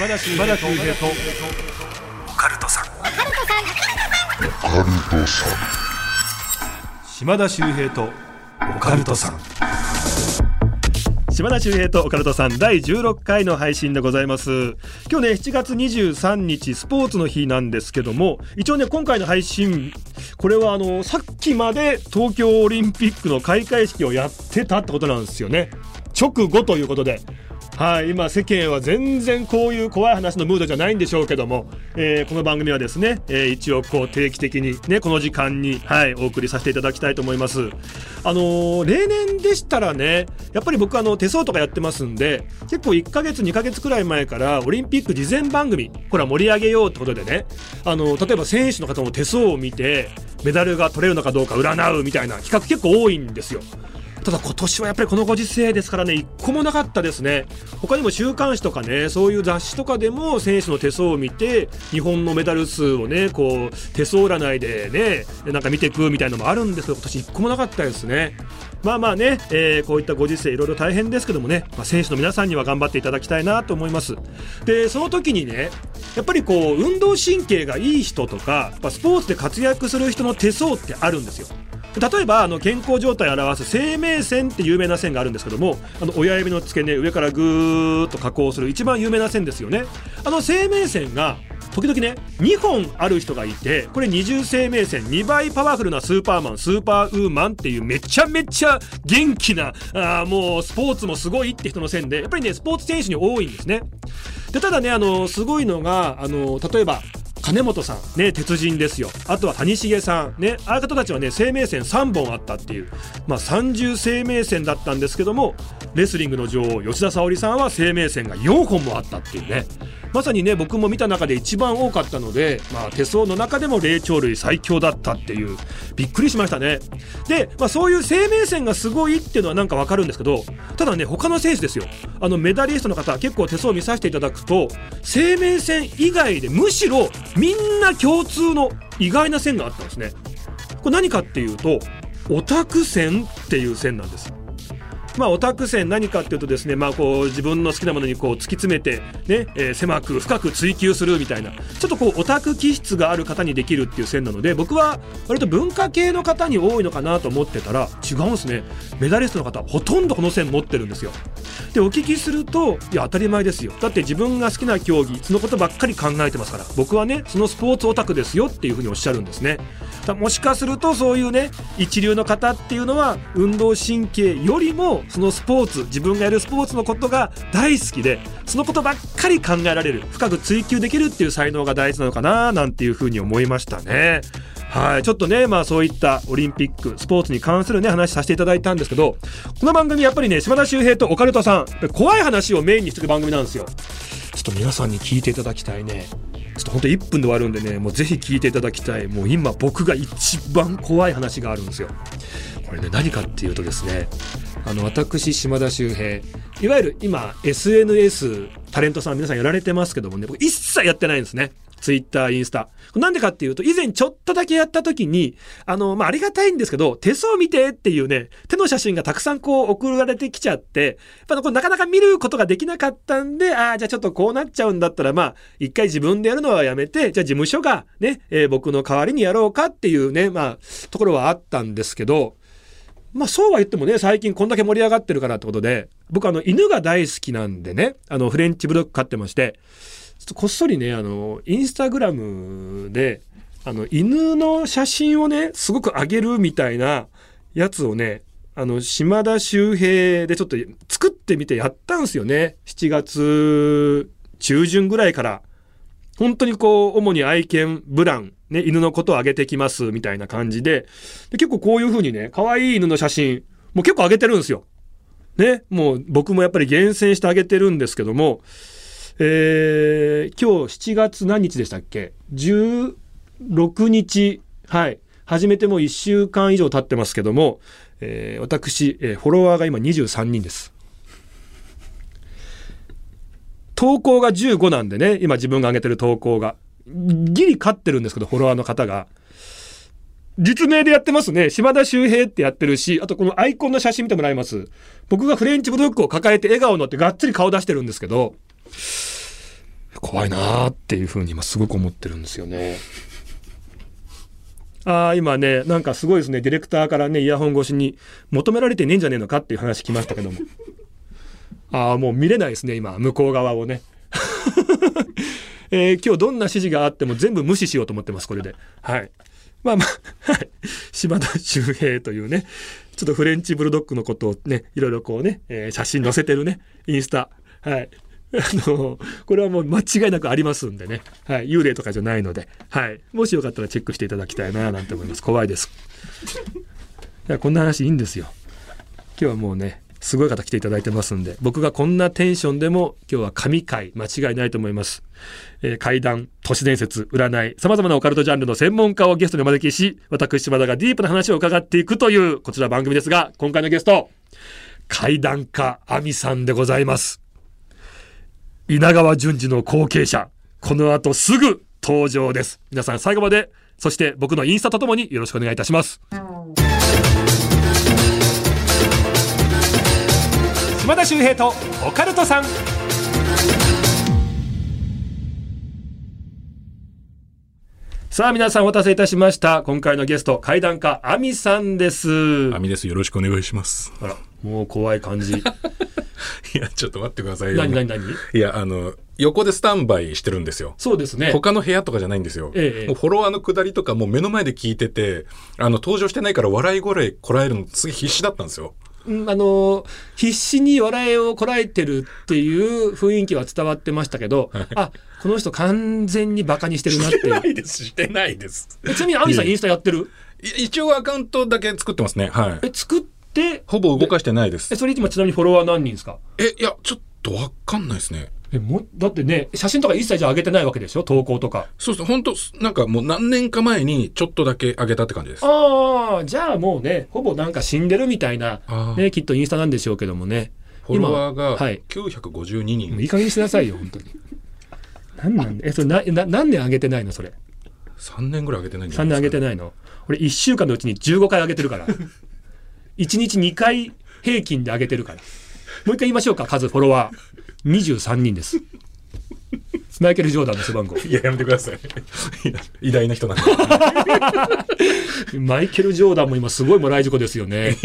島田秀平と。オカルトさん。島田秀平と。オカルトさん。島田秀平とオカルトさん。第16回の配信でございます。今日ね7月23日スポーツの日なんですけども一応ね今回の配信これはあのさっきまで東京オリンピックの開会式をやってたってことなんですよね。直後ということではい、今世間は全然こういう怖い話のムードじゃないんでしょうけども、えー、この番組はですね、えー、一応こう定期的にねこの時間にはいお送りさせていただきたいと思います。あのー、例年でしたらね、やっぱり僕あの手相とかやってますんで、結構1ヶ月2ヶ月くらい前からオリンピック事前番組これは盛り上げようってことでね、あの例えば選手の方の手相を見てメダルが取れるのかどうか占うみたいな企画結構多いんですよ。ただ今年はやっぱりこのご時世ですからね一個もなかったですね。他にも週刊誌とかねそういう雑誌とかでも選手の手相を見て日本のメダル数をねこう手相占いでねなんか見てくみたいなのもあるんですけど今年一個もなかったですね。まあまあね、えー、こういったご時世いろいろ大変ですけどもね、まあ、選手の皆さんには頑張っていただきたいなと思います。でその時にねやっぱりこう運動神経がいい人とかスポーツで活躍する人の手相ってあるんですよ。例えばあの健康状態を表す生命線って有名な線があるんですけどもあの親指の付け根上からぐーっと加工する一番有名な線ですよね。あの生命線が時々ね2本ある人がいてこれ二重生命線2倍パワフルなスーパーマンスーパーウーマンっていうめちゃめちゃ元気なあもうスポーツもすごいって人の線でやっぱりねスポーツ選手に多いんですね。でただねあのすごいのがあの例えば金本さんね鉄人ですよ。あとは谷繁さんねああいう方たちはね生命線3本あったっていうまあ三重生命線だったんですけどもレスリングの女王吉田沙保里さんは生命線が4本もあったっていうね。まさにね僕も見た中で一番多かったので、まあ、手相の中でも霊長類最強だったっていうびっくりしましたね。で、まあ、そういう生命線がすごいっていうのはなんかわかるんですけどただね他の選手ですよ。あのメダリストの方結構手相見させていただくと生命線以外でむしろみんな共通の意外な線があったんですね。これ何かっていうとオタク線っていう線なんです。まあ、オタク線何かっていうとですね、まあ、こう自分の好きなものにこう突き詰めてね、えー、狭く深く追求するみたいなちょっとこうオタク気質がある方にできるっていう線なので僕は割と文化系の方に多いのかなと思ってたら違うんですね。メダリストの方ほとんどこの線持ってるんですよ。でお聞きするといや当たり前ですよ。だって自分が好きな競技そのことばっかり考えてますから。僕はねそのスポーツオタクですよっていうふうにおっしゃるんですね。もしかするとそういうね一流の方っていうのは運動神経よりもそのスポーツ自分がやるスポーツのことが大好きでそのことばっかり考えられる深く追求できるっていう才能が大事なのかななんていうふうに思いましたね。はい、ちょっとね、まあそういったオリンピック、スポーツに関するね、話させていただいたんですけど、この番組やっぱりね、島田秀平とオカルトさん、怖い話をメインにしてる番組なんですよ。ちょっと皆さんに聞いていただきたいね。ちょっと本当1分で終わるんでね、もうぜひ聞いていただきたい。もう今僕が一番怖い話があるんですよ。これね、何かっていうとですね、あの、私、島田秀平、いわゆる今、SNS、タレントさん皆さんやられてますけどもね、僕一切やってないんですね。ツイッター、インスタ。なんでかっていうと、以前ちょっとだけやった時に、あの、まあ、ありがたいんですけど、手相見てっていうね、手の写真がたくさんこう送られてきちゃって、やっぱなかなか見ることができなかったんで、ああ、じゃあちょっとこうなっちゃうんだったら、まあ、一回自分でやるのはやめて、じゃあ事務所がね、えー、僕の代わりにやろうかっていうね、まあ、ところはあったんですけど、まあそうは言ってもね、最近こんだけ盛り上がってるからってことで、僕あの犬が大好きなんでね、あのフレンチブロック飼ってまして、ちょっとこっそりね、あの、インスタグラムで、あの、犬の写真をね、すごく上げるみたいなやつをね、あの、島田周平でちょっと作ってみてやったんですよね。7月中旬ぐらいから。本当にこう、主に愛犬、ブラン、ね、犬のことを上げてきますみたいな感じでで、結構こういう風にね、可愛い犬の写真、もう結構上げてるんですよ。ね、もう僕もやっぱり厳選してあげてるんですけども、えー、今日7月何日でしたっけ ?16 日、はい。始めてもう1週間以上経ってますけども、えー、私、えー、フォロワーが今23人です。投稿が15なんでね、今自分が上げてる投稿が。ギリ勝ってるんですけど、フォロワーの方が。実名でやってますね。島田周平ってやってるし、あとこのアイコンの写真見てもらいます。僕がフレンチブルックを抱えて笑顔のってがっつり顔出してるんですけど、怖いなーっていうふうに今すごく思ってるんですよね。ああ、今ね、なんかすごいですね、ディレクターからね、イヤホン越しに求められてねえんじゃねえのかっていう話来ましたけども。ああ、もう見れないですね、今、向こう側をね。えー今日どんな指示があっても全部無視しようと思ってます、これで。はい。まあまあ、はい。島田秀平というね、ちょっとフレンチブルドッグのことをね、いろいろこうね、えー写真載せてるね、インスタ。はい。あの、これはもう間違いなくありますんでね。はい。幽霊とかじゃないので、はい。もしよかったらチェックしていただきたいな、なんて思います。怖いです。いや、こんな話いいんですよ。今日はもうね、すごい方来ていただいてますんで、僕がこんなテンションでも今日は神回間違いないと思います。えー怪談、都市伝説、占い、様々なオカルトジャンルの専門家をゲストにお招きし、私島田がディープな話を伺っていくというこちら番組ですが、今回のゲスト、怪談家亜美さんでございます。稲川淳二の後継者、この後すぐ登場です。皆さん最後まで、そして僕のインスタとともによろしくお願いいたします。島田秀平とオカルトさん。さあ皆さんお待たせいたしました。今回のゲスト、怪談家、亜美さんです。アミです。よろしくお願いします。あら、もう怖い感じ。いや、ちょっと待ってくださいよ。何何何？いや、あの、横でスタンバイしてるんですよ。そうですね。他の部屋とかじゃないんですよ。ええもうフォロワーの下りとかもう目の前で聞いてて、あの、登場してないから笑い声こらえるのすげえ必死だったんですよ。うんあの必死に笑いをこらえてるっていう雰囲気は伝わってましたけど、あこの人完全にバカにしてるなってしてないです。してないです。えちなみに亜美さんインスタやってる？い一応アカウントだけ作ってますね。はい。え作ってほぼ動かしてないです。え。それ今ちなみにフォロワー何人ですか？え、いや、ちょっとわかんないですね。えもだってね写真とか一切じゃ上げてないわけでしょ？投稿とか。そうそう、本当なんかもう何年か前にちょっとだけ上げたって感じです。ああじゃあもうねほぼなんか死んでるみたいなねきっとインスタなんでしょうけどもね。フォロワーがはい。952人。もういい加減にしなさいよ本当に。何なん？でえそれなな何年上げてないのそれ？3年ぐらい上げてないんじゃ3ないですか、年上げてないの？俺1週間のうちに15回上げてるから 1日2回平均で上げてるから。もう一回言いましょうか数フォロワー。23人です。マイケル・ジョーダンの背番号 いや、やめてください。偉大な人なんで。マイケル・ジョーダンも今すごいもらい事故ですよね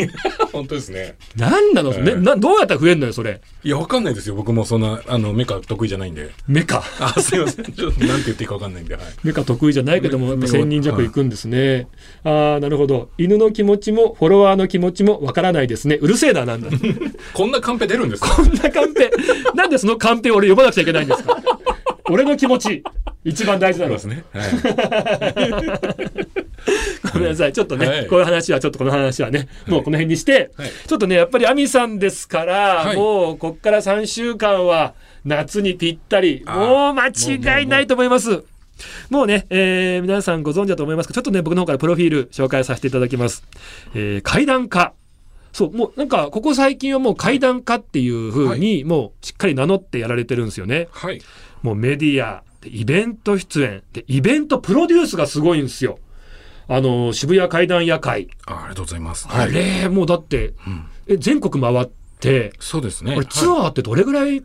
本当ですね。何なの、ね、うんなどうやったら増えんのよそれ？いや、わかんないですよ。僕もそんな、あの、メカ得意じゃないんで。メカ？あ、すいません。ちょっと、なんて言っていいかわかんないんで。はい。メカ得意じゃないけども、やっぱメ1000人弱いくんですね。ああ、なるほど。犬の気持ちも、フォロワーの気持ちもわからないですね。うるせえな、なんだ。こんなカンペ出るんですか？こんなカンペ。なんでそのカンペを俺読まなくちゃいけないんですか？俺の気持ち、一番大事なのです。ね。はい。ごめんなさい。ちょっとね、はいこういう話は、ちょっとこの話はね、もうこの辺にして、はいちょっとね、やっぱりアミさんですから、はいもうこっから3週間は夏にぴったり、もう間違いないと思います。もうね、えー皆さんご存知だと思いますけど、ちょっとね、僕の方からプロフィール紹介させていただきます。えー怪談家。そう、もうなんか、ここ最近はもう怪談家っていう風に、もうしっかり名乗ってやられてるんですよね。はい。もうメディア、でイベント出演、で、イベントプロデュースがすごいんですよ。あの、渋谷怪談夜会。あありがとうございます。あれ、もうだって、うんえ、全国回って、そうですね。ツはいアーってどれぐらい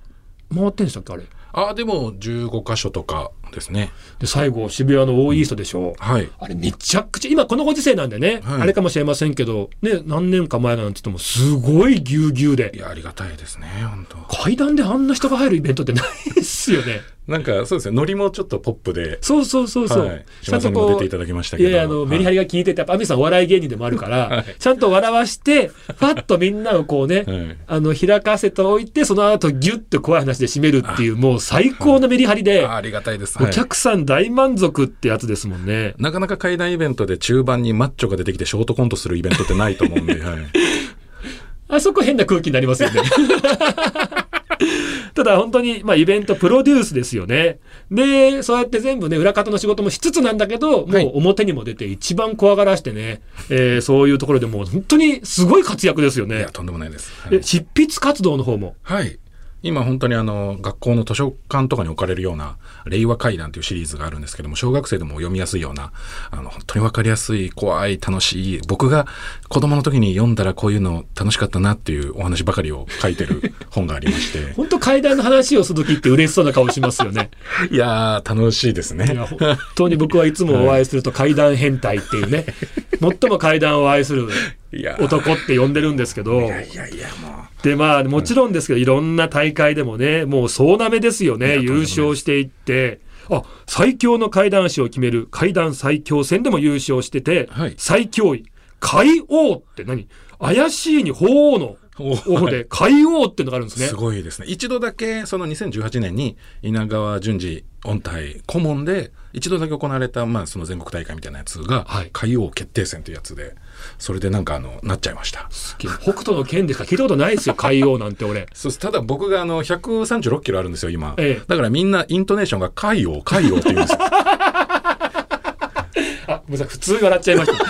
回ってんでしたっけ、あれ？あ、でも、15箇所とかですね。で、最後、渋谷のオーイーストでしょ。はい。あれ、めちゃくちゃ、今このご時世なんでね、はいあれかもしれませんけど、ね、何年か前なんて言っても、すごいぎゅうぎゅういで。や、ありがたいですね。本当階段であんな人が入るイベントってないですよね。なんか、そうですね。ノリもちょっとポップで。そうそうそうそう。はい。島さんにも出ていただきましたけど。いやいや、あの、メリハリ。リが効いてて、やっぱ、アミさんお笑い芸人でもあるから、はいちゃんと笑わして、ファッとみんなをこうね、はい。あの、開かせておいて、その後ギュッと怖い話で締めるっていう、もう最高のメリハリで、あありがたいです。おはい客さん大満足ってやつですもんね。なかなか怪談イベントで中盤にマッチョが出てきてショートコントするイベントってないと思うんで、はい。あそこ変な空気になりますよね。ただ本当に、まあ、イベントプロデュースですよね。で、そうやって全部ね、裏方の仕事もしつつなんだけど、もはいう表にも出て一番怖がらしてね、えーそういうところでもう本当にすごい活躍ですよねいや、。とんでもないです。はいえ、執筆活動の方も。はい。今本当にあの学校の図書館とかに置かれるような令和怪談というシリーズがあるんですけども小学生でも読みやすいようなあの本当にわかりやすい怖い楽しい僕が子供の時に読んだらこういうの楽しかったなっていうお話ばかりを書いてる本がありまして。本当階段の話をする時って嬉しそうな顔しますよね。いやー楽しいですいねや本当に僕はいつもお会いすると階段変態っていうね、最も階段を愛する男って呼んでるんですけど。い、やいやいやもでまあもちろんですけどいろんな大会でもねもう総なめですよね。優勝していって。あ最強の階段師を決める階段最強戦でも優勝してて、はい。最強位。海王って何？怪しいに鳳凰のう王で海王ってのがあるんですね。すごいですね。一度だけその2018年に稲川淳二音体顧問で一度だけ行われた、まあ、その全国大会みたいなやつがはい。海王決定戦というやつでそれでなんかあのなっちゃいました。北斗の剣でしか聞いたことないですよ 海王なんて俺。そうただ僕があの136キロあるんですよ今、ええ。だからみんなイントネーションが海王海王って言うんですよ。あごめんなさい普通に笑っちゃいました。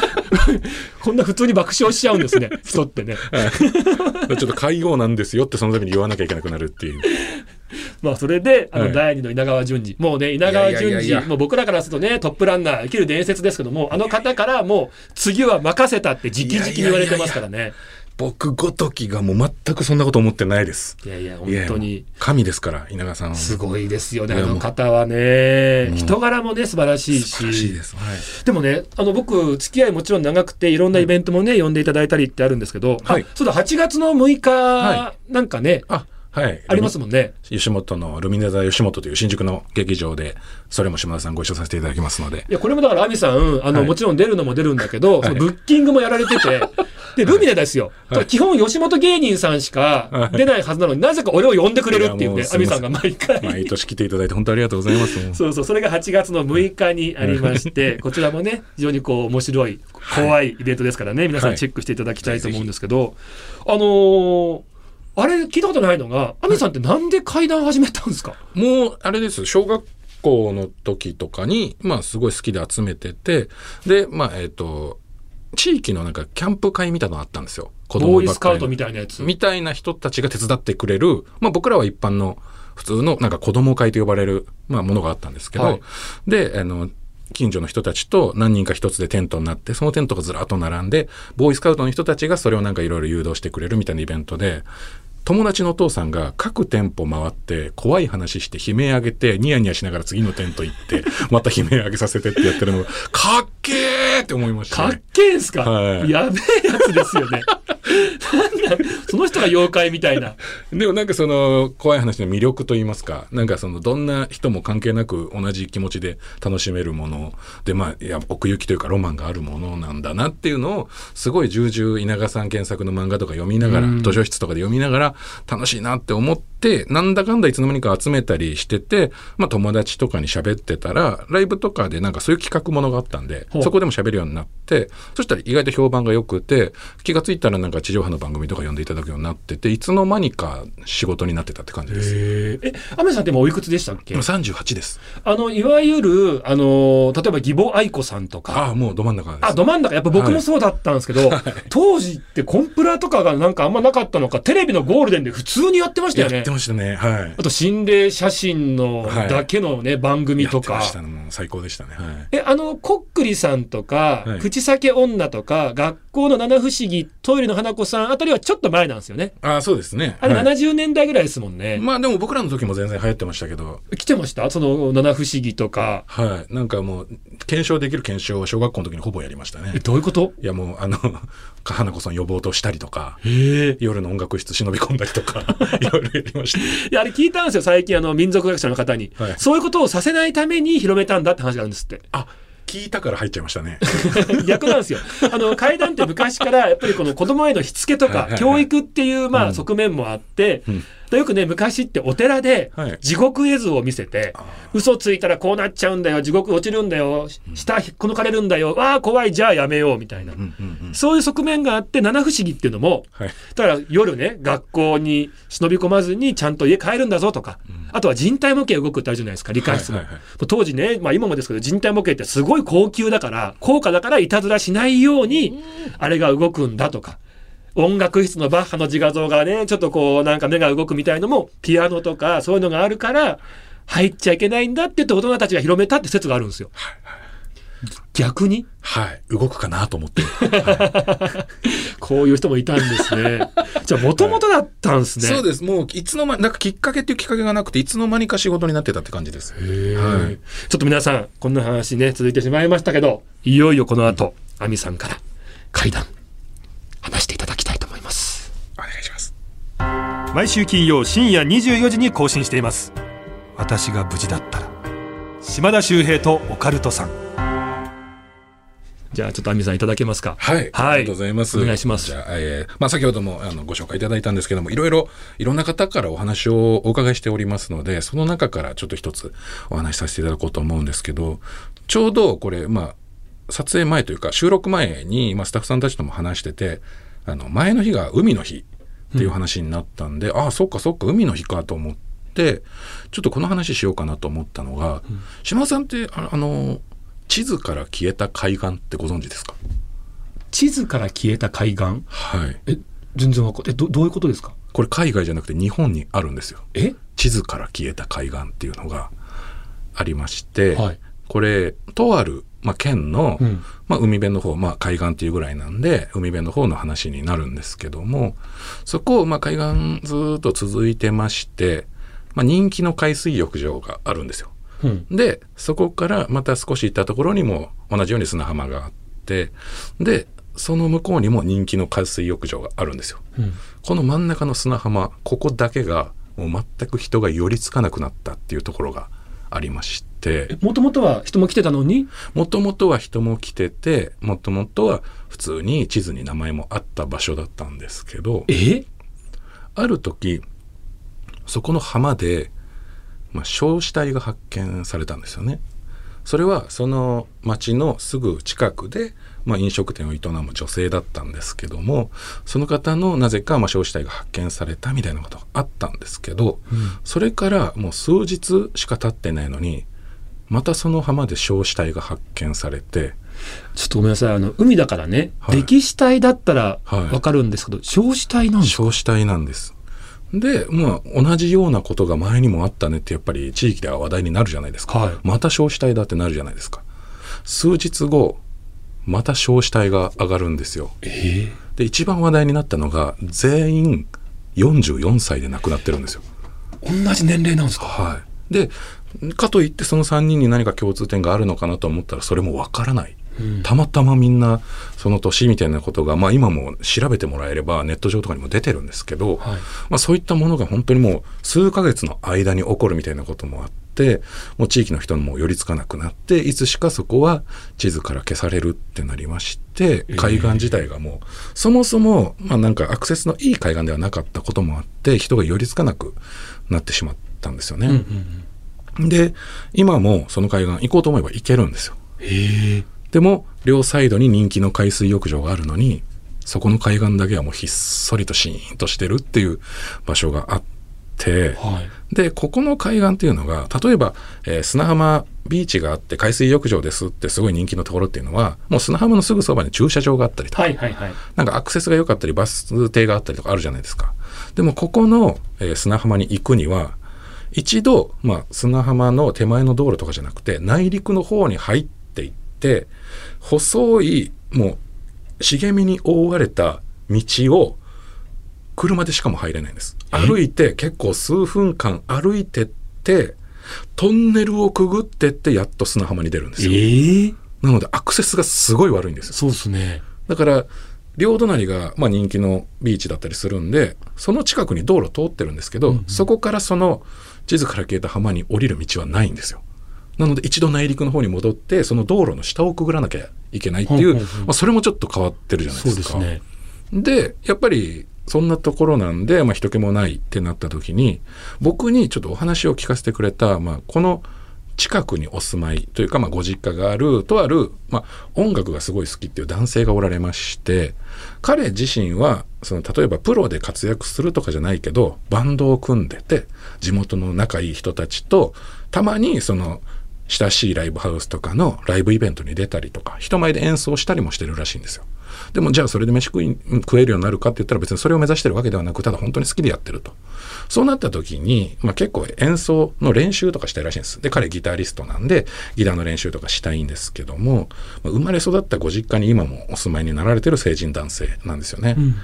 こんな普通に爆笑しちゃうんですね。人ってね。ちょっと海王なんですよってそのために言わなきゃいけなくなるっていうまあそれで、あのはい。第二の稲川淳二、もうね、稲川淳二、もう僕らからするとね、トップランナー、生きる伝説ですけども、あの方からもう、次は任せたって直々に言われてますからね。僕ごときがもう全くそんなこと思ってないです。いやいや、本当に。神ですから稲川さん。はすごいですよね、あの方はね。う。ん。人柄もね、素晴らしい素晴らしいしで。す、はい。でもね、あの、僕、付き合いもちろん長くて、いろんなイベントもね、呼んでいただいたりってあるんですけど、はい。あそうだ、8月の6日はなんかね、あはい。ありますもんね。吉本のルミネ座吉本という新宿の劇場でそれも島田さんご一緒させていただきますので。いや、これもだから、アミさん、あの、はいもちろん出るのも出るんだけど、い。そのブッキングもやられてて、で、ルミネですよ。はい。基本、吉本芸人さんしかはい。出ないはずなのになぜか俺を呼んでくれるっていうね、いやもうアミさんが毎回。毎年来ていただいて本当ありがとうございますそうそう、それが8月の6日にありまして、こちらもね、非常にこう、面白い、怖いイベントですからね、皆さんチェックしていただきたいと思うんですけど、あのーあれ聞いたことないのが、アミさんってなんで階段始めたんですか？もうあれです。小学校の時とかにまあすごい好きで集めててでまあえっ、と地域のなんかキャンプ会みたいなのあったんですよ。子ボーイスカウトみたいなやつ。みたいな人たちが手伝ってくれる、まあ僕らは一般の普通のなんか子供会と呼ばれる、まあものがあったんですけど、はい。で、あの、近所の人たちと何人か一つでテントになって、そのテントがずらっと並んで、ボーイスカウトの人たちがそれをなんかいろいろ誘導してくれるみたいなイベントで、友達のお父さんが各店舗回って怖い話して悲鳴上げてニヤニヤしながら次の店舗行ってまた悲鳴上げさせてってやってるのがかっけーって思いました、かっね。けえんすか、はいやべえやつですよね。なんだその人が妖怪みたいな。でもなんかその怖い話の魅力といいますかなんかそのどんな人も関係なく同じ気持ちで楽しめるものでまあいや奥行きというかロマンがあるものなんだなっていうのをすごい重々稲川さん原作の漫画とか読みながらうん図書室とかで読みながら楽しいなって思ってなんだかんだいつの間にか集めたりしてて、まあ、友達とかに喋ってたらライブとかでなんかそういう企画ものがあったんでそこでも喋るようになってそしたら意外と評判が良くて気がついたらなんか地上波の番組とか呼んでいただくようになってていつの間にか仕事になってたって感じです。ええ、アメさんって今おいくつでしたっけ？今38です。あの、いわゆる、あの、例えば義母愛子さんとか。ああ、もうど真ん中です。あ、ど真ん中、やっぱ僕もそうだったんですけど、当時ってコンプラとかがなんかあんまなかったのか、テレビのゴールデンで普通にやってましたよねやって。ましたね。はい。あと心霊写真のはいだけのね、番組とかやってまし。たね。最高でしたね。はい。え、あの、こっくりさんとか、はい口裂女とか、学校の七不思議、トイレの花子さんあたりはちょっと前なんですよね。ああ、そうですね。あれはい70年代ぐらいですもんね。まあでも僕らの時も全然流行ってましたけど、来てました？その七不思議とか。はい。なんかもう、検証できる検証を小学校の時にほぼやりましたねえ、。どういうこと？いやもう、あの、花子さん呼ぼうとしたりとか。夜の音楽室忍び込んだりとか、いろいろやりました。いや、あれ聞いたんですよ、最近、あの、民族学者の方に、はいそういうことをさせないために広めたんだって話があるんですって。あ、聞いたから入っちゃいましたね。逆なんですよ。あの、階段って昔から、やっぱりこの子供へのしつけとか教育っていう、まあ、うん側面もあってうん、でよくね、昔ってお寺ではい、地獄絵図を見せて、嘘ついたらこうなっちゃうんだよ、地獄落ちるんだよ、下引っこ抜かれるんだよ、わあ、怖い、じゃあやめよう、みたいなう。んうんうん。そういう側面があって、七不思議っていうのも、はい。だから夜ね、学校に忍び込まずにちゃんと家帰るんだぞとか、あとは人体模型動くってあるじゃないですか、理科室も。はいはいはい当時ね、まあ今もですけど、人体模型ってすごい高級だから、高価だからいたずらしないように、あれが動くんだとか。音楽室のバッハの自画像がね、ちょっとこう、なんか目が動くみたいのも、ピアノとかそういうのがあるから、入っちゃいけないんだって言って大人たちが広めたって説があるんですよ。逆に？はい。動くかなと思って。こういう人もいたんですね。じゃあ、もともとだったんですね。そうです。もう、いつの間に、なんかきっかけっていうきっかけがなくて、いつの間にか仕事になってたって感じです。はいちょっと皆さん、こんな話ね、続いてしまいましたけど、いよいよこの後、アミさんから階段、話していただ毎週金曜深夜24時に更新しています。私が無事だったら。島田秀平とオカルトさん。じゃあ、ちょっとアミさんいただけますか？はい。はいありがとうございます。お願いしますじゃあ、えーまあ、先ほどもあのご紹介いただいたんですけども、いろいろ、いろんな方からお話をお伺いしておりますので、その中からちょっと一つお話しさせていただこうと思うんですけど、ちょうどこれ、まあ、撮影前というか、収録前に、まあ、スタッフさんたちとも話してて、あの、前の日が海の日っていう話になったんで、ああ、そっかそっか、海の日かと思って、ちょっとこの話しようかなと思ったのが、島田さんって、ああの、地図から消えた海岸ってご存知ですか？地図から消えた海岸？はい。え、全然わかんえ、ど、どういうことですか？これ海外じゃなくて日本にあるんですよ。え？地図から消えた海岸っていうのがありまして、はい。これ、とある、まあ、県の、うんまあ、海辺の方、まあ、海岸っていうぐらいなんで、海辺の方の話になるんですけども、そこ、まあ、海岸ずーっと続いてまして、まあ、人気の海水浴場があるんですよ。うん。で、そこからまた少し行ったところにも同じように砂浜があって、で、その向こうにも人気の海水浴場があるんですよ。うん。この真ん中の砂浜、ここだけがもう全く人が寄りつかなくなったっていうところがありまして、もともとは人も来てたのに？もともとは人も来てて、もともとは普通に地図に名前もあった場所だったんですけど、え？ある時、そこの浜で、まあ、焼死体が発見されたんですよね。それはその町のすぐ近くで、まあ、飲食店を営む女性だったんですけどもその方のなぜかまあ焼死体が発見されたみたいなことがあったんですけど、それからもう数日しか経ってないのにまたその浜で焼死体が発見されてちょっとごめんなさい。あの、海だからね、はい歴史体だったらはいわかるんですけど、焼死体なんですか？焼死体なんです。で、まあ、同じようなことが前にもあったねってやっぱり地域では話題になるじゃないですか。はいまた焼死体だってなるじゃないですか。数日後、また焼死体が上がるんですよ。えで、一番話題になったのが、全員44歳で亡くなってるんですよ。ー同じ年齢なんですか？はい。で、かといってその3人に何か共通点があるのかなと思ったらそれもわからない。たまたまみんなその年みたいなことが、まあ今も調べてもらえればネット上とかにも出てるんですけど、はいまあそういったものが本当にもう数ヶ月の間に起こるみたいなこともあって、もう地域の人も寄りつかなくなって、いつしかそこは地図から消されるってなりまして、海岸自体がもう、そもそも、まあなんかアクセスのいい海岸ではなかったこともあって、人が寄りつかなくなってしまったんですよね。うんうんで、今もその海岸行こうと思えば行けるんですよ。でも、両サイドに人気の海水浴場があるのに、そこの海岸だけはもうひっそりとシーンとしてるっていう場所があって、はいで、ここの海岸っていうのが、例えば、えー砂浜ビーチがあって海水浴場ですってすごい人気のところっていうのは、もう砂浜のすぐそばに駐車場があったりとか、はいはいはいなんかアクセスが良かったりバス停があったりとかあるじゃないですか。でもここの、えー砂浜に行くには一度、まあ、砂浜の手前の道路とかじゃなくて内陸の方に入っていって細いもう茂みに覆われた道を車でしかも入れないんです。歩いて結構数分間歩いてってトンネルをくぐってってやっと砂浜に出るんですよ。え？えなのでアクセスがすごい悪いんですよ。そうですねだから両隣が、まあ、人気のビーチだったりするんでその近くに道路通ってるんですけど、そこからその地図から消えた浜に降りる道はないんですよ。なので一度内陸の方に戻ってその道路の下をくぐらなきゃいけないっていう、まあ、それもちょっと変わってるじゃないそですか。うですねでやっぱりそんなところなんで、まあ、人気もないってなった時に僕にちょっとお話を聞かせてくれた、まあ、この近くにお住まいというか、まあ、ご実家があるとある、まあ、音楽がすごい好きっていう男性がおられまして彼自身はその例えばプロで活躍するとかじゃないけどバンドを組んでて地元の仲いい人たちとたまにその親しいライブハウスとかのライブイベントに出たりとか人前で演奏したりもしてるらしいんですよ。でもじゃあそれで飯食い食えるようになるかって言ったら別にそれを目指してるわけではなくただ本当に好きでやってるとそうなった時に、まあ、結構演奏の練習とかしたいらしいんですで彼ギタリストなんでギターの練習とかしたいんですけども、まあ、生まれ育ったご実家に今もお住まいになられてる成人男性なんですよね。うん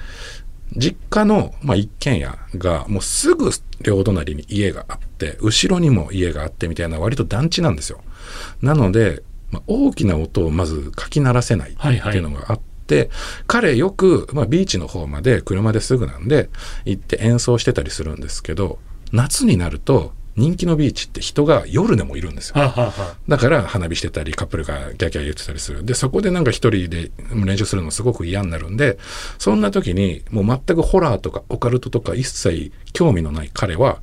実家の、まあ、一軒家がもうすぐ両隣に家があって後ろにも家があってみたいな割と団地なんですよ。なので、まあ、大きな音をまずかき鳴らせないっていうのがあって、彼よく、まあ、ビーチの方まで車ですぐなんで行って演奏してたりするんですけど夏になると人気のビーチって人が夜でもいるんですよ。はあはだから花火してたりカップルがギャーギャー言ってたりする。で、そこでなんか一人で練習するのすごく嫌になるんで、そんな時にもう全くホラーとかオカルトとか一切興味のない彼は、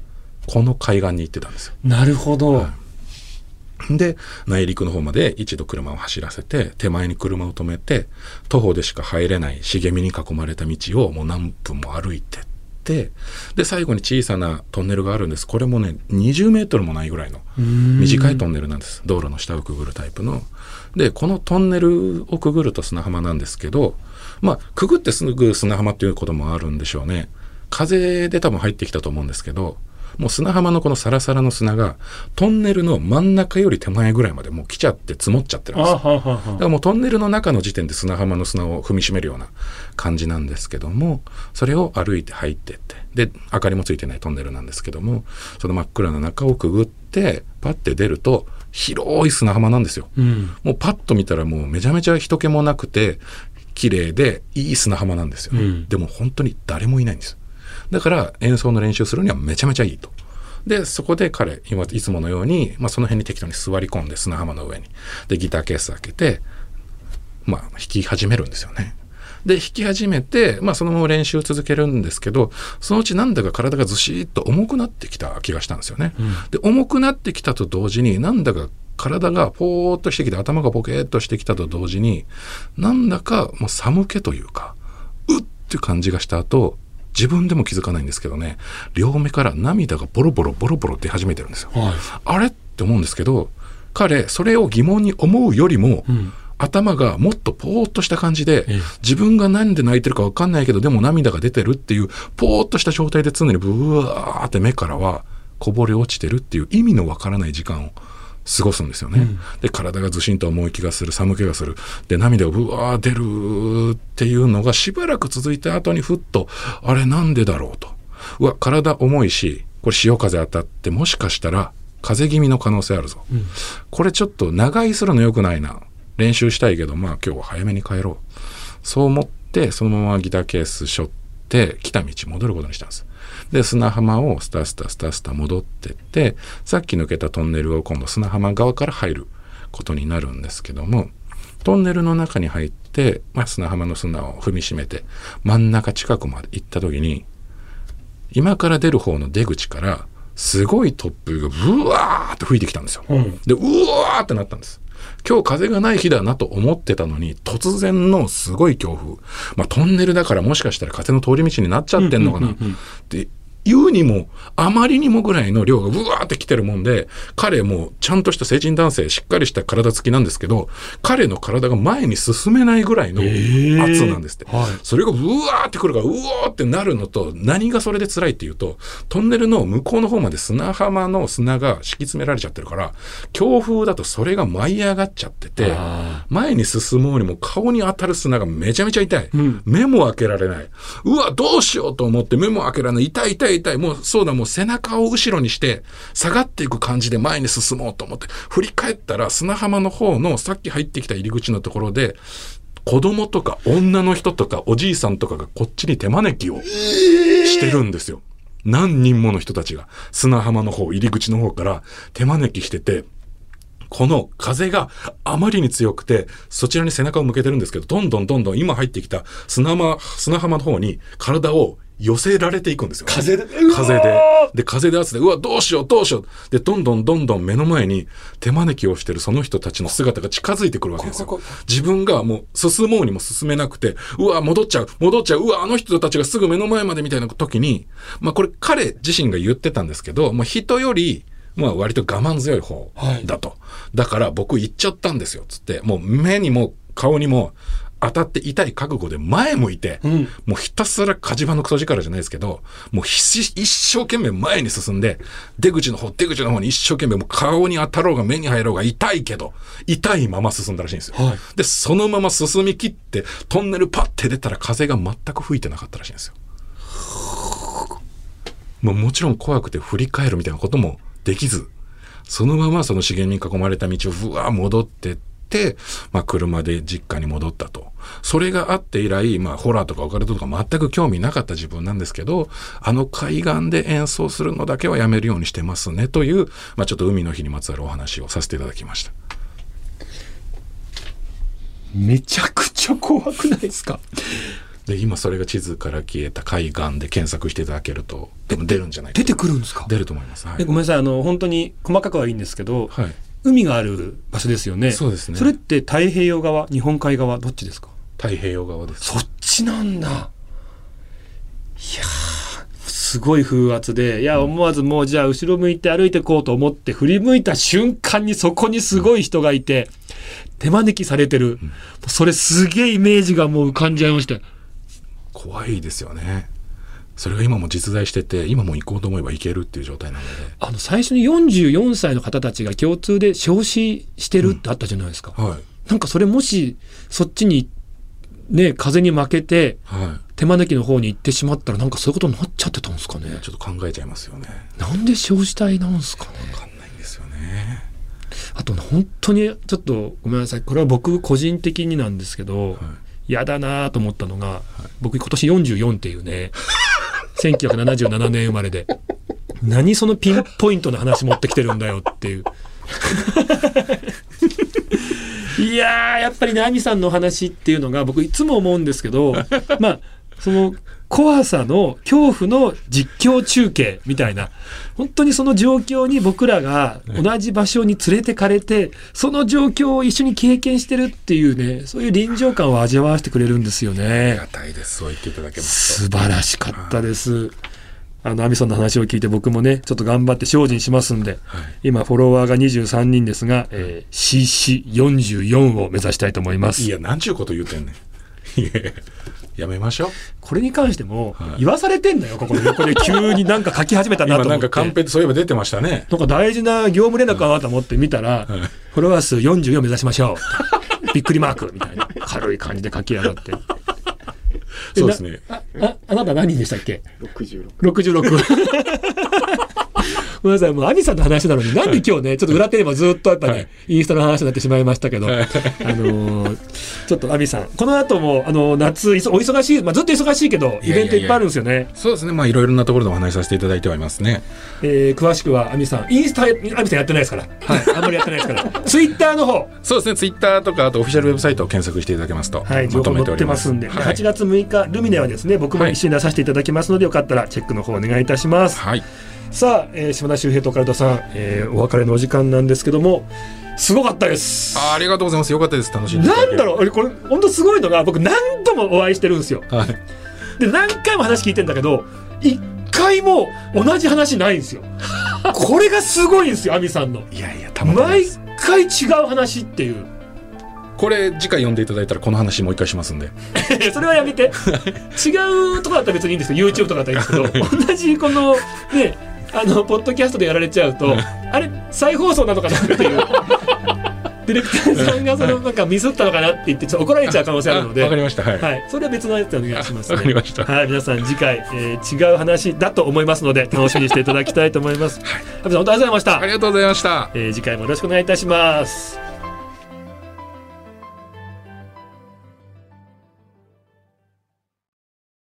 この海岸に行ってたんですよ。あなるほど、で、内陸の方まで一度車を走らせて、手前に車を止めて、徒歩でしか入れない茂みに囲まれた道をもう何分も歩いてって、で、最後に小さなトンネルがあるんです。これもね、20メートルもないぐらいの短いトンネルなんです。道路の下をくぐるタイプの。で、このトンネルをくぐると砂浜なんですけど、まあ、くぐってすぐ砂浜っていうこともあるんでしょうね。風で多分入ってきたと思うんですけど、もう砂浜のこのサラサラの砂が、トンネルの真ん中より手前ぐらいまでもう来ちゃって積もっちゃってるんですだはからもうトンネルの中の時点で砂浜の砂を踏みしめるような感じなんですけども、それを歩いて入ってって、で、明かりもついてないトンネルなんですけども、その真っ暗な中をくぐって、パッて出ると、広い砂浜なんですよ。うんもうパッと見たらもうめちゃめちゃ人気もなくて、綺麗でいい砂浜なんですよ。うんでも本当に誰もいないんです。だから演奏の練習するにはめちゃめちゃいいと。で、そこで彼、今いつものように、まあその辺に適当に座り込んで砂浜の上に。で、ギターケース開けて、まあ弾き始めるんですよね。で、弾き始めて、まあそのまま練習続けるんですけど、そのうちなんだか体がずしーっと重くなってきた気がしたんですよね。で、重くなってきたと同時に、なんだか体がポーっとしてきて、頭がポケーっとしてきたと同時に、なんだかもう寒気というか、うっって感じがした後、自分でも気づかないんですけどね、両目から涙がボロボロボロボロ出始めてるんですよ。はい。あれって思うんですけど、彼、それを疑問に思うよりも、うん。頭がもっとポーっとした感じでええ、自分が何で泣いてるか分かんないけど、でも涙が出てるっていう、ポーっとした状態で常にブワーって目からはこぼれ落ちてるっていう意味の分からない時間を過ごすんですよね。で、体がずしんと重い気がする、寒気がする。で、涙がブワー出るっていうのがしばらく続いた後にふっと、あれなんでだろうと。うわ、体重いし、これ潮風当たってもしかしたら風邪気味の可能性あるぞ。これちょっと長居するの良くないな。練習したいけど、まあ今日は早めに帰ろう。そう思って、そのままギターケース背負って、来た道戻ることにしたんです。で、砂浜をスタスタスタスタ戻ってって、さっき抜けたトンネルを今度砂浜側から入ることになるんですけども、トンネルの中に入って、まあ、砂浜の砂を踏みしめて、真ん中近くまで行った時に、今から出る方の出口から、すごい突風がブワーって吹いてきたんですよ。うんで、うわーってなったんです。今日風がない日だなと思ってたのに、突然のすごい強風。まあ、トンネルだからもしかしたら風の通り道になっちゃってんのかな。って言うにも、あまりにもぐらいの量がブワーって来てるもんで、彼もうちゃんとした成人男性、しっかりした体つきなんですけど、彼の体が前に進めないぐらいの圧なんですって。はいそれがうわーってくるから、うわーってなるのと、何がそれで辛いっていうと、トンネルの向こうの方まで砂浜の砂が敷き詰められちゃってるから、強風だとそれが舞い上がっちゃっててあ、前に進もうにも顔に当たる砂がめちゃめちゃ痛い。ん目も開けられない。うわ、どうしようと思って目も開けられない。痛い痛い痛い。もうそうだ、もう背中を後ろにして、下がっていく感じで前に進もうと思って、振り返ったら砂浜の方のさっき入ってきた入り口のところで、子供とか女の人とかおじいさんとかがこっちに手招きをしてるんですよ。何人もの人たちが砂浜の方、入り口の方から手招きしてて、この風があまりに強くて、そちらに背中を向けてるんですけど、どんどんどんどん今入ってきた砂浜、砂浜の方に体を寄せられていくんですよ。風で？風で。で、風で圧で、うわ、どうしよう、どうしよう。で、どんどんどんどん目の前に手招きをしてるその人たちの姿が近づいてくるわけですよ。自分がもう進もうにも進めなくて、うわ、戻っちゃう、戻っちゃう、うわ、あの人たちがすぐ目の前までみたいな時に、まあこれ彼自身が言ってたんですけど、まあ人より、まあ割と我慢強い方だと。だから僕言っちゃったんですよ、つって。もう目にも顔にも当たって痛い覚悟で前向いて、うんもうひたすら火事場のクソ力じゃないですけど、もう必死、一生懸命前に進んで、出口の方、出口の方に一生懸命もう顔に当たろうが目に入ろうが痛いけど、痛いまま進んだらしいんですよ。はいで、そのまま進み切って、トンネルパッて出たら風が全く吹いてなかったらしいんですよ。もうもちろん怖くて振り返るみたいなこともできず、そのままその茂みに囲まれた道をふわー戻ってって、まあ車で実家に戻ったと。それがあって以来、まあホラーとかオカルトとか全く興味なかった自分なんですけど、あの海岸で演奏するのだけはやめるようにしてますねという、まあちょっと海の日にまつわるお話をさせていただきました。めちゃくちゃ怖くないですか？で、今それが地図から消えた海岸で検索していただけると、でも出るんじゃないか出てくるんですか？出ると思います。はい。えごめんなさいあの本当に細かくはいいんですけど、はい。海がある場所ですよね。そうですね。それって太平洋側日本海側どっちですか？太平洋側です。そっちなんだ。いやーすごい風圧で。いや思わずもうじゃあ後ろ向いて歩いてこうと思って振り向いた瞬間にそこにすごい人がいて手招きされてる、それすげえイメージがもう浮かんじゃいました怖いですよね。それが今も実在してて、今も行こうと思えば行けるっていう状態なので。あの最初に44歳の方たちが共通で焼死してるってあったじゃないですか、はい。なんかそれもしそっちにね風に負けては手招きの方に行ってしまったらなんかそういうことになっちゃってたんですかねい。ちょっと考えちゃいますよね。なんで焼死体なんですかねわかんないんですよね。あと本当にちょっとごめんなさいこれは僕個人的になんですけど、嫌だなと思ったのが、僕今年44っていうね1977年生まれで。何そのピンポイントの話持ってきてるんだよっていう。いやーやっぱりね亜美さんの話っていうのが僕いつも思うんですけどまあその怖さの恐怖の実況中継みたいな本当にその状況に僕らが同じ場所に連れてかれてその状況を一緒に経験してるっていうねそういう臨場感を味わわせてくれるんですよありねが。たいです。そう言っていただけます素晴らしかったです。あの、アミソンの話を聞いて僕もね、ちょっと頑張って精進しますんで、と。はい。今フォロワーが23人ですが、えー、CC44 を目指したいと思います。いや、なんちゅうこと言うてんねん。いやめましょう。これに関してもはい言わされてんだよ、ここで横で 急になんか書き始めたなと思って。今なんかカンペでそういえば出てましたね。なんか大事な業務連絡かなと思って見たら、フォロワー数44目指しましょう。びっくりマークみたいな軽い感じで書きやがって。そうですね。あ、あ、あなた何人でしたっけ？66 66ごめんなさい、もうアミさんの話なのに、なんで今日ね、ちょっと裏テーマずっとやっぱね、はい。インスタの話になってしまいましたけど、あのーちょっとアミさん、この後も、あの夏、いそお忙しい、まあ、ずっと忙しいけど、イいやいやいや。ベントいっぱいあるんですよね。そうですね。まあいろいろなところでお話しさせていただいてはいますね。えー詳しくはアミさん、インスタ、アミさんやってないですから、はい、あんまりやってないですから、ツイッターの方、そうですね。ツイッターとかあとオフィシャルウェブサイトを検索していただけますと、はい、情報載ってますんで、はい。8月6日、ルミネはですね、僕も一緒に出させていただきますので、よかったらチェックの方お願いいたします。はい。さあ、えー島田秀平とオカルトさん、えーお別れのお時間なんですけども、すごかったです。あありがとうございます。よかったです。楽しんでいなんだろう、俺これ本当すごいのが、僕何度もお会いしてるんですよ。はい。で、何回も話聞いてんだけど、一回も同じ話ないんですよ。これがすごいんですよ、アミさんの。いやいや、たま毎す。回違う話っていう。これ次回読んでいただいたらこの話もう一回しますんで。それはやめて。違うとこだったら別にいいんですけど、YouTube とかだったらいいんですけど、同じこの、ね、あの、ポッドキャストでやられちゃうと、あれ、再放送なのかなっていう。ディレクターさんがそのなんかミスったのかなって言ってちょっと怒られちゃう可能性あるのであわかりました。はい。はい、それは別のやつでお願いします、ね。わかりましたはい、皆さん次回、えー違う話だと思いますので楽しみにしていただきたいと思います。はい、本当ありがとうございました。ありがとうございました。えー次回もよろしくお願いいたします。